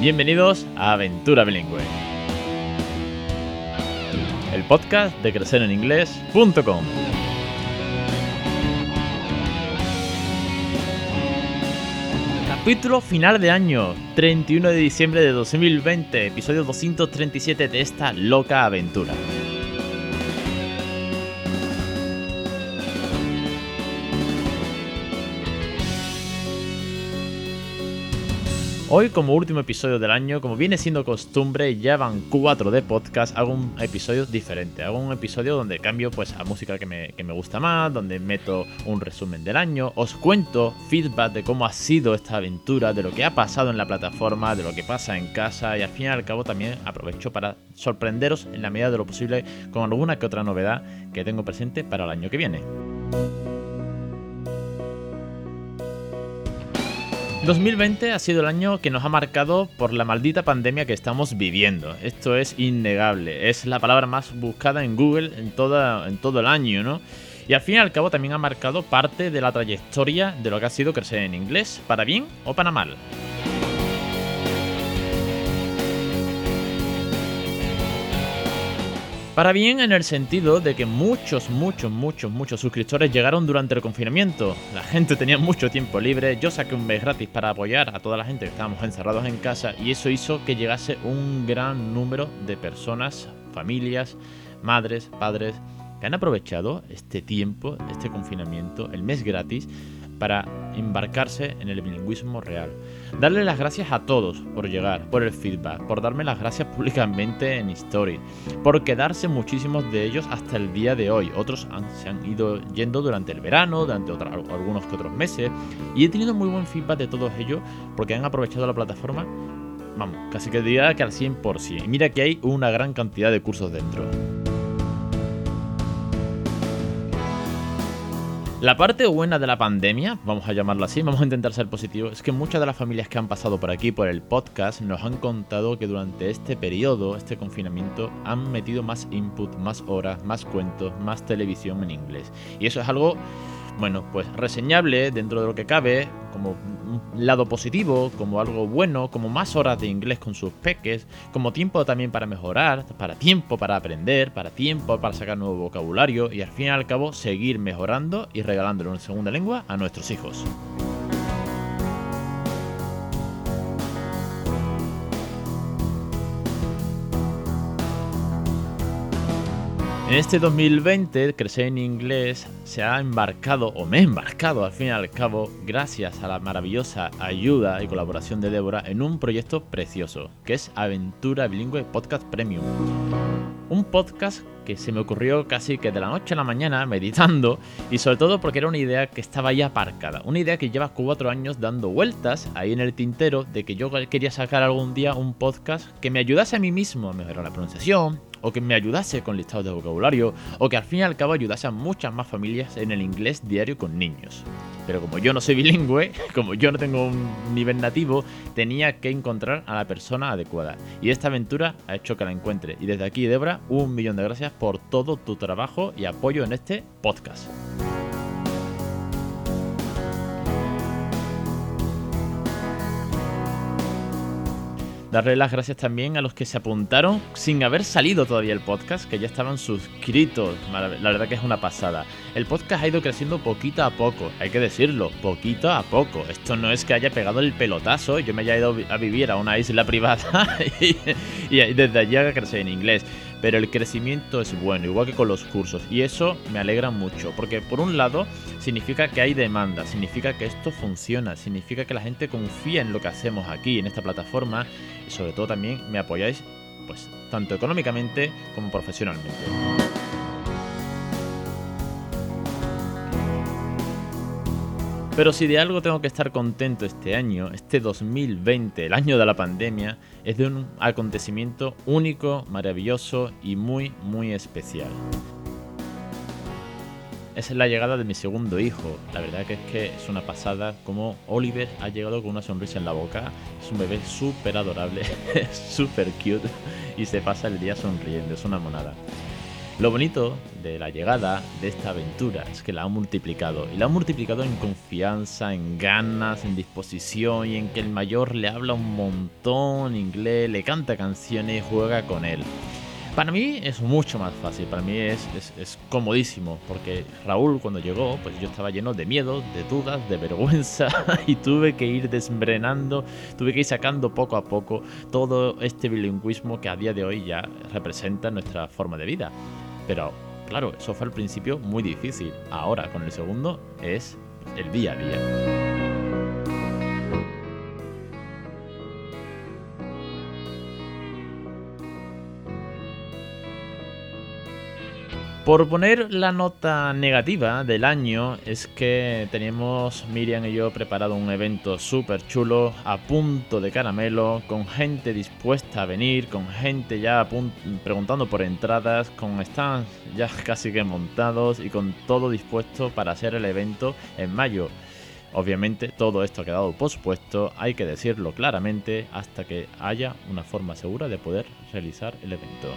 Bienvenidos a Aventura Bilingüe, el podcast de crecereninglés.com. Capítulo final de año, 31 de diciembre de 2020, episodio 237 de esta loca aventura. Hoy, como último episodio del año, como viene siendo costumbre, ya van cuatro de podcast, hago un episodio diferente. Hago un episodio donde cambio pues a música que me, que me gusta más, donde meto un resumen del año, os cuento feedback de cómo ha sido esta aventura, de lo que ha pasado en la plataforma, de lo que pasa en casa y al fin y al cabo también aprovecho para sorprenderos en la medida de lo posible con alguna que otra novedad que tengo presente para el año que viene. 2020 ha sido el año que nos ha marcado por la maldita pandemia que estamos viviendo. Esto es innegable. Es la palabra más buscada en Google en, todo el año, ¿no? Y al fin y al cabo también ha marcado parte de la trayectoria de lo que ha sido crecer en inglés, para bien o para mal. Para bien en el sentido de que muchos, muchos, muchos, muchos suscriptores llegaron durante el confinamiento. La gente tenía mucho tiempo libre, yo saqué un mes gratis para apoyar a toda la gente que estábamos encerrados en casa y eso hizo que llegase un gran número de personas, familias, madres, padres, que han aprovechado este tiempo, este confinamiento, el mes gratis, para embarcarse en el bilingüismo real. Darle las gracias a todos por llegar, por el feedback, por darme las gracias públicamente en Story, por quedarse muchísimos de ellos hasta el día de hoy. Otros se han ido yendo durante el verano, durante algunos que otros meses, y he tenido muy buen feedback de todos ellos porque han aprovechado la plataforma, vamos, casi que diría que al 100%. Y mira que hay una gran cantidad de cursos dentro. La parte buena de la pandemia, vamos a llamarlo así, vamos a intentar ser positivos, es que muchas de las familias que han pasado por aquí, por el podcast, nos han contado que durante este periodo, este confinamiento, han metido más input, más horas, más cuentos, más televisión en inglés. Y eso es algo bueno, pues reseñable dentro de lo que cabe, como un lado positivo, como algo bueno, como más horas de inglés con sus peques, como tiempo también para mejorar, para tiempo para aprender, para tiempo para sacar nuevo vocabulario y al fin y al cabo seguir mejorando y regalándole una segunda lengua a nuestros hijos. En este 2020, Crecer en Inglés se ha embarcado, o me he embarcado al fin y al cabo, gracias a la maravillosa ayuda y colaboración de Débora, en un proyecto precioso, que es Aventura Bilingüe Podcast Premium. Un podcast que se me ocurrió casi que de la noche a la mañana meditando y sobre todo porque era una idea que estaba ya aparcada, una idea que lleva cuatro años dando vueltas ahí en el tintero de que yo quería sacar algún día un podcast que me ayudase a mí mismo a mejorar la pronunciación, o que me ayudase con listados de vocabulario, o que al fin y al cabo ayudase a muchas más familias en el inglés diario con niños. Pero como yo no soy bilingüe, como yo no tengo un nivel nativo, tenía que encontrar a la persona adecuada. Y esta aventura ha hecho que la encuentre. Y desde aquí, Debra, un millón de gracias por todo tu trabajo y apoyo en este podcast. Darle las gracias también a los que se apuntaron sin haber salido todavía el podcast, que ya estaban suscritos. La verdad que es una pasada. El podcast ha ido creciendo poquito a poco, hay que decirlo, poquito a poco. Esto no es que haya pegado el pelotazo, yo me haya ido a vivir a una isla privada y, desde allí a crecer en inglés pero el crecimiento es bueno, igual que con los cursos. Y eso me alegra mucho, porque por un lado significa que hay demanda, significa que esto funciona, significa que la gente confía en lo que hacemos aquí, en esta plataforma, y sobre todo también me apoyáis, pues, tanto económicamente como profesionalmente. Pero si de algo tengo que estar contento este año, este 2020, el año de la pandemia, es de un acontecimiento único, maravilloso y muy, muy especial. Es la llegada de mi segundo hijo. La verdad que es que es una pasada como Oliver ha llegado con una sonrisa en la boca. Es un bebé súper adorable, súper cute y se pasa el día sonriendo. Es una monada. Lo bonito de la llegada de esta aventura es que la ha multiplicado. Y la ha multiplicado en confianza, en ganas, en disposición y en que el mayor le habla un montón inglés, le canta canciones y juega con él. Para mí es mucho más fácil, para mí es, es, comodísimo, porque Raúl cuando llegó, pues yo estaba lleno de miedo, de dudas, de vergüenza y tuve que ir desembrenando, tuve que ir sacando poco a poco todo este bilingüismo que a día de hoy ya representa nuestra forma de vida. Pero claro, eso fue al principio muy difícil, ahora con el segundo es el día a día. Por poner la nota negativa del año es que teníamos Miriam y yo preparado un evento súper chulo, a punto de caramelo, con gente dispuesta a venir, con gente ya preguntando por entradas, con stands ya casi que montados y con todo dispuesto para hacer el evento en mayo. Obviamente todo esto ha quedado pospuesto, hay que decirlo claramente, hasta que haya una forma segura de poder realizar el evento.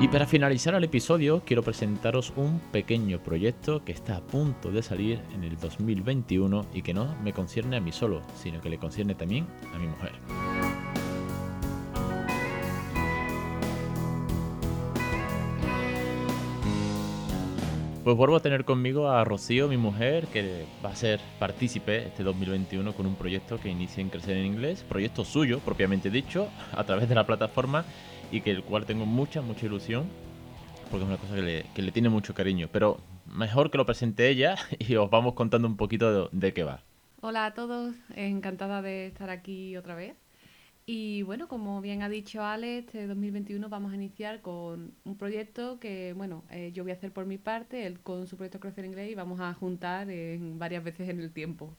Y para finalizar el episodio quiero presentaros un pequeño proyecto que está a punto de salir en el 2021 y que no me concierne a mí solo, sino que le concierne también a mi mujer. Pues vuelvo a tener conmigo a Rocío, mi mujer, que va a ser partícipe este 2021 con un proyecto que inicia en Crecer en Inglés, proyecto suyo, propiamente dicho, a través de la plataforma y que el cual tengo mucha, mucha ilusión, porque es una cosa que le, que le tiene mucho cariño. Pero mejor que lo presente ella y os vamos contando un poquito de, qué va. Hola a todos, encantada de estar aquí otra vez. Y bueno, como bien ha dicho Ale, este 2021 vamos a iniciar con un proyecto que, bueno, eh, yo voy a hacer por mi parte, él con su proyecto Crecer Inglés y vamos a juntar en varias veces en el tiempo.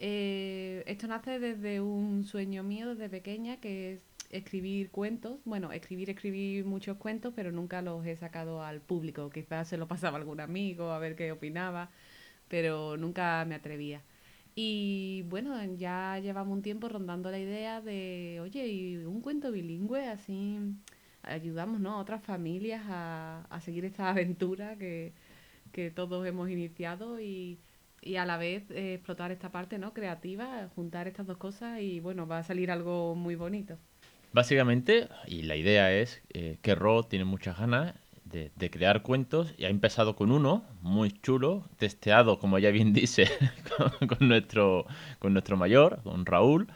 Eh, esto nace desde un sueño mío desde pequeña, que es escribir cuentos. Bueno, escribir, escribir muchos cuentos, pero nunca los he sacado al público. Quizás se lo pasaba algún amigo a ver qué opinaba, pero nunca me atrevía. Y bueno, ya llevamos un tiempo rondando la idea de, oye, y un cuento bilingüe, así ayudamos ¿no? a otras familias a, a seguir esta aventura que, que todos hemos iniciado y, y a la vez eh, explotar esta parte ¿no? creativa, juntar estas dos cosas y bueno, va a salir algo muy bonito. Básicamente, y la idea es eh, que Ro tiene muchas ganas de, crear cuentos y ha empezado con uno muy chulo, testeado, como ya bien dice, con, nuestro, con nuestro mayor, con Raúl,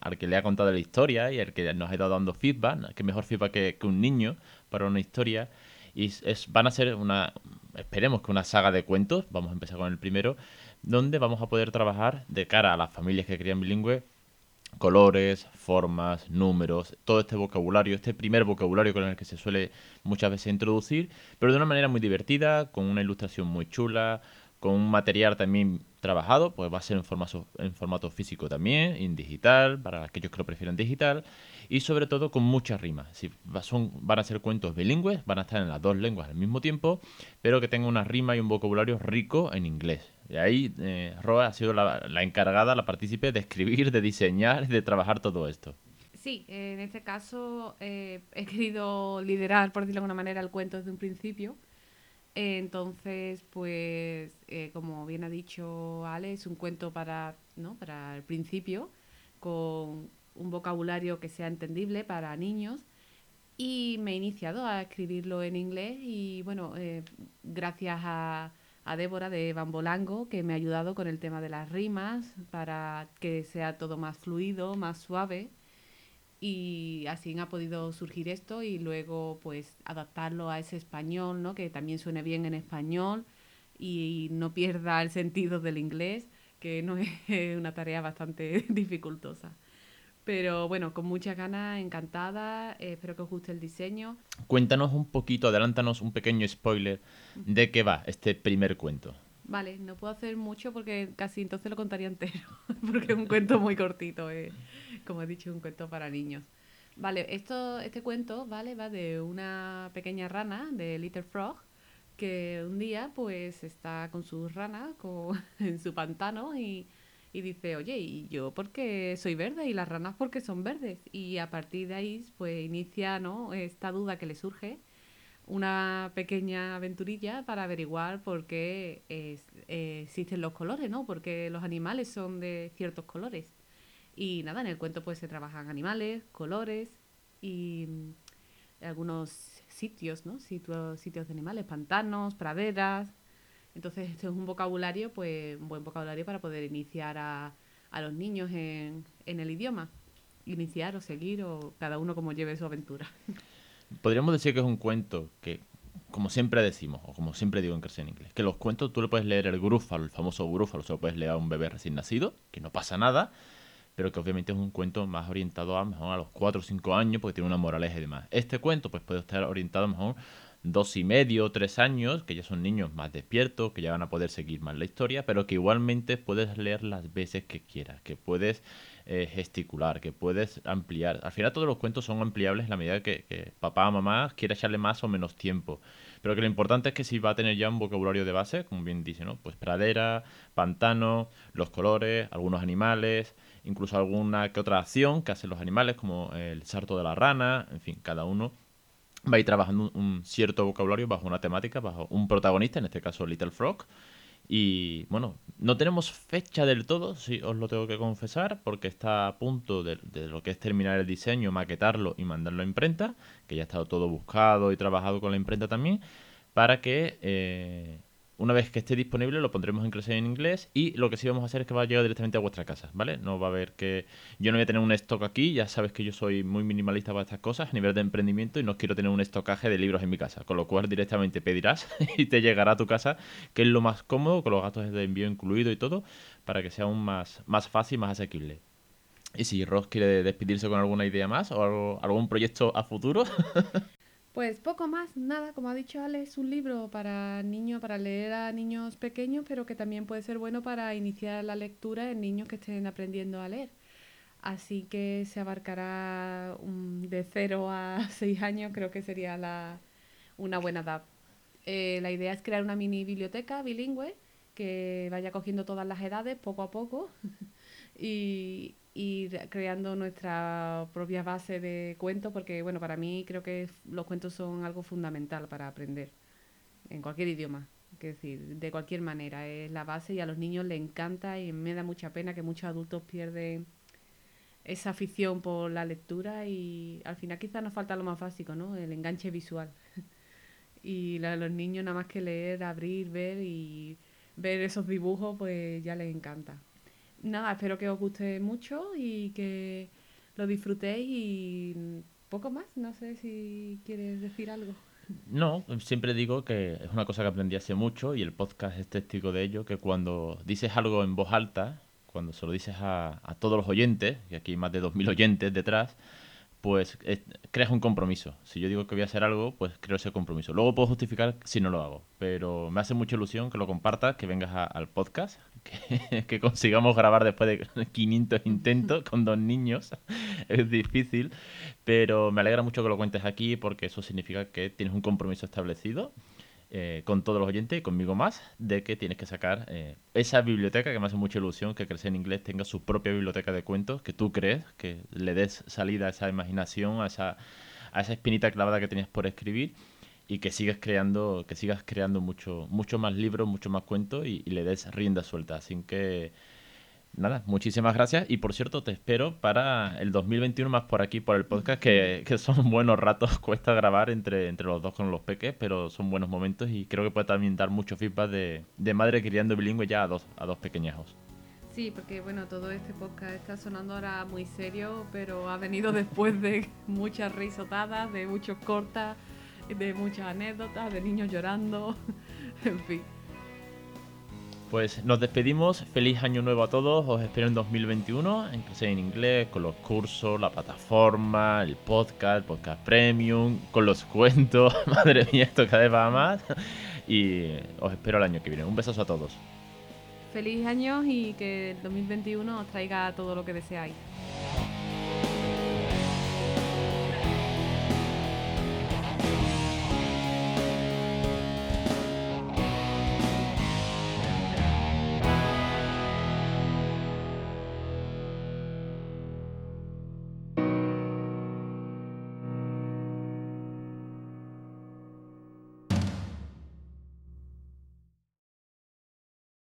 al que le ha contado la historia y al que nos ha ido dando feedback, que mejor feedback que, que un niño para una historia. Y es, van a ser una, esperemos que una saga de cuentos, vamos a empezar con el primero, donde vamos a poder trabajar de cara a las familias que crían bilingüe colores, formas, números, todo este vocabulario, este primer vocabulario con el que se suele muchas veces introducir, pero de una manera muy divertida, con una ilustración muy chula, con un material también trabajado, pues va a ser en formato, en formato físico también, en digital, para aquellos que lo prefieran digital, y sobre todo con muchas rimas. Si son, van a ser cuentos bilingües, van a estar en las dos lenguas al mismo tiempo, pero que tengan una rima y un vocabulario rico en inglés. Y ahí eh, Roa ha sido la, encargada, la partícipe de escribir, de diseñar de trabajar todo esto. Sí, en este caso eh, he querido liderar, por decirlo de alguna manera, el cuento desde un principio. entonces, pues, eh, como bien ha dicho Ale, es un cuento para, ¿no? para el principio, con un vocabulario que sea entendible para niños. Y me he iniciado a escribirlo en inglés y, bueno, gracias a a Débora de Bambolango, que me ha ayudado con el tema de las rimas para que sea todo más fluido, más suave. Y así ha podido surgir esto y luego pues adaptarlo a ese español, ¿no? que también suene bien en español y no pierda el sentido del inglés, que no es una tarea bastante dificultosa. Pero bueno, con muchas ganas, encantada, eh, espero que os guste el diseño. Cuéntanos un poquito, adelántanos un pequeño spoiler de qué va este primer cuento. Vale, no puedo hacer mucho porque casi entonces lo contaría entero, porque es un cuento muy cortito, eh. como he dicho, un cuento para niños. Vale, esto, este cuento, ¿vale? Va de una pequeña rana, de Little Frog, que un día pues está con sus ranas en su pantano y y dice, oye, ¿y yo porque soy verde? ¿Y las ranas porque son verdes? Y a partir de ahí, pues inicia ¿no? esta duda que le surge, una pequeña aventurilla para averiguar por qué eh, existen los colores, ¿no? Porque los animales son de ciertos colores. Y nada, en el cuento pues se trabajan animales, colores y mm, algunos sitios, ¿no? Sitios, sitios de animales, pantanos, praderas, entonces, este es un vocabulario, pues un buen vocabulario para poder iniciar a, a los niños en, en el idioma. Iniciar o seguir o cada uno como lleve su aventura. Podríamos decir que es un cuento que, como siempre decimos, o como siempre digo en Crecer en Inglés, que los cuentos tú le puedes leer el grúfalo, el famoso grúfalo, se lo puedes leer a un bebé recién nacido, que no pasa nada, pero que obviamente es un cuento más orientado a, mejor a los 4 o 5 años porque tiene una moraleja y demás. Este cuento pues puede estar orientado mejor dos y medio, tres años, que ya son niños más despiertos, que ya van a poder seguir más la historia, pero que igualmente puedes leer las veces que quieras, que puedes eh, gesticular, que puedes ampliar. Al final todos los cuentos son ampliables en la medida que, que papá o mamá quiera echarle más o menos tiempo. Pero que lo importante es que si va a tener ya un vocabulario de base, como bien dice, ¿no? Pues pradera, pantano, los colores, algunos animales, incluso alguna que otra acción que hacen los animales, como el sarto de la rana, en fin, cada uno va a ir trabajando un, cierto vocabulario bajo una temática, bajo un protagonista, en este caso Little Frog. Y bueno, no tenemos fecha del todo, si os lo tengo que confesar, porque está a punto de, lo que es terminar el diseño, maquetarlo y mandarlo a imprenta, que ya ha estado todo buscado y trabajado con la imprenta también, para que eh, una vez que esté disponible lo pondremos en clase en inglés y lo que sí vamos a hacer es que va a llegar directamente a vuestra casa, ¿vale? No va a haber que... Yo no voy a tener un stock aquí, ya sabes que yo soy muy minimalista para estas cosas a nivel de emprendimiento y no quiero tener un estocaje de libros en mi casa, con lo cual directamente pedirás y te llegará a tu casa, que es lo más cómodo, con los gastos de envío incluido y todo, para que sea aún más, más fácil, más asequible. Y si Ross quiere despedirse con alguna idea más o algo, algún proyecto a futuro. Pues poco más, nada, como ha dicho Ale, es un libro para niños, para leer a niños pequeños, pero que también puede ser bueno para iniciar la lectura en niños que estén aprendiendo a leer. Así que se abarcará de 0 a 6 años, creo que sería la, una buena edad. Eh, la idea es crear una mini biblioteca bilingüe que vaya cogiendo todas las edades poco a poco y, ir creando nuestra propia base de cuentos, porque bueno, para mí creo que los cuentos son algo fundamental para aprender en cualquier idioma. Es decir, de cualquier manera, es la base y a los niños les encanta y me da mucha pena que muchos adultos pierden esa afición por la lectura y al final quizás nos falta lo más básico, ¿no? El enganche visual. y a los niños nada más que leer, abrir, ver y ver esos dibujos, pues ya les encanta nada, espero que os guste mucho y que lo disfrutéis y poco más. No sé si quieres decir algo. No, siempre digo que es una cosa que aprendí hace mucho y el podcast es testigo de ello, que cuando dices algo en voz alta, cuando se lo dices a, a todos los oyentes, y aquí hay más de 2.000 oyentes detrás, pues eh, creas un compromiso. Si yo digo que voy a hacer algo, pues creo ese compromiso. Luego puedo justificar si no lo hago, pero me hace mucha ilusión que lo compartas, que vengas al podcast, que, que, consigamos grabar después de 500 intentos con dos niños. es difícil, pero me alegra mucho que lo cuentes aquí porque eso significa que tienes un compromiso establecido eh, con todos los oyentes y conmigo más, de que tienes que sacar eh, esa biblioteca que me hace mucha ilusión que Crecer en Inglés tenga su propia biblioteca de cuentos, que tú crees, que le des salida a esa imaginación, a esa, a esa espinita clavada que tenías por escribir y que sigas creando, que sigas creando mucho, mucho más libros, mucho más cuentos y, y le des rienda suelta. Así que Nada, muchísimas gracias. Y por cierto, te espero para el 2021 más por aquí, por el podcast, que, son buenos ratos, cuesta grabar entre, entre los dos con los peques, pero son buenos momentos y creo que puede también dar mucho feedback de, de madre criando bilingüe ya a dos, a dos pequeñajos. Sí, porque bueno, todo este podcast está sonando ahora muy serio, pero ha venido después de muchas risotadas, de muchos cortas, de muchas anécdotas, de niños llorando, en fin. Pues nos despedimos, feliz año nuevo a todos, os espero en 2021 en clase en inglés, con los cursos, la plataforma, el podcast, el podcast premium, con los cuentos, madre mía, esto cada vez va más y os espero el año que viene. Un besazo a todos. Feliz año y que el 2021 os traiga todo lo que deseáis.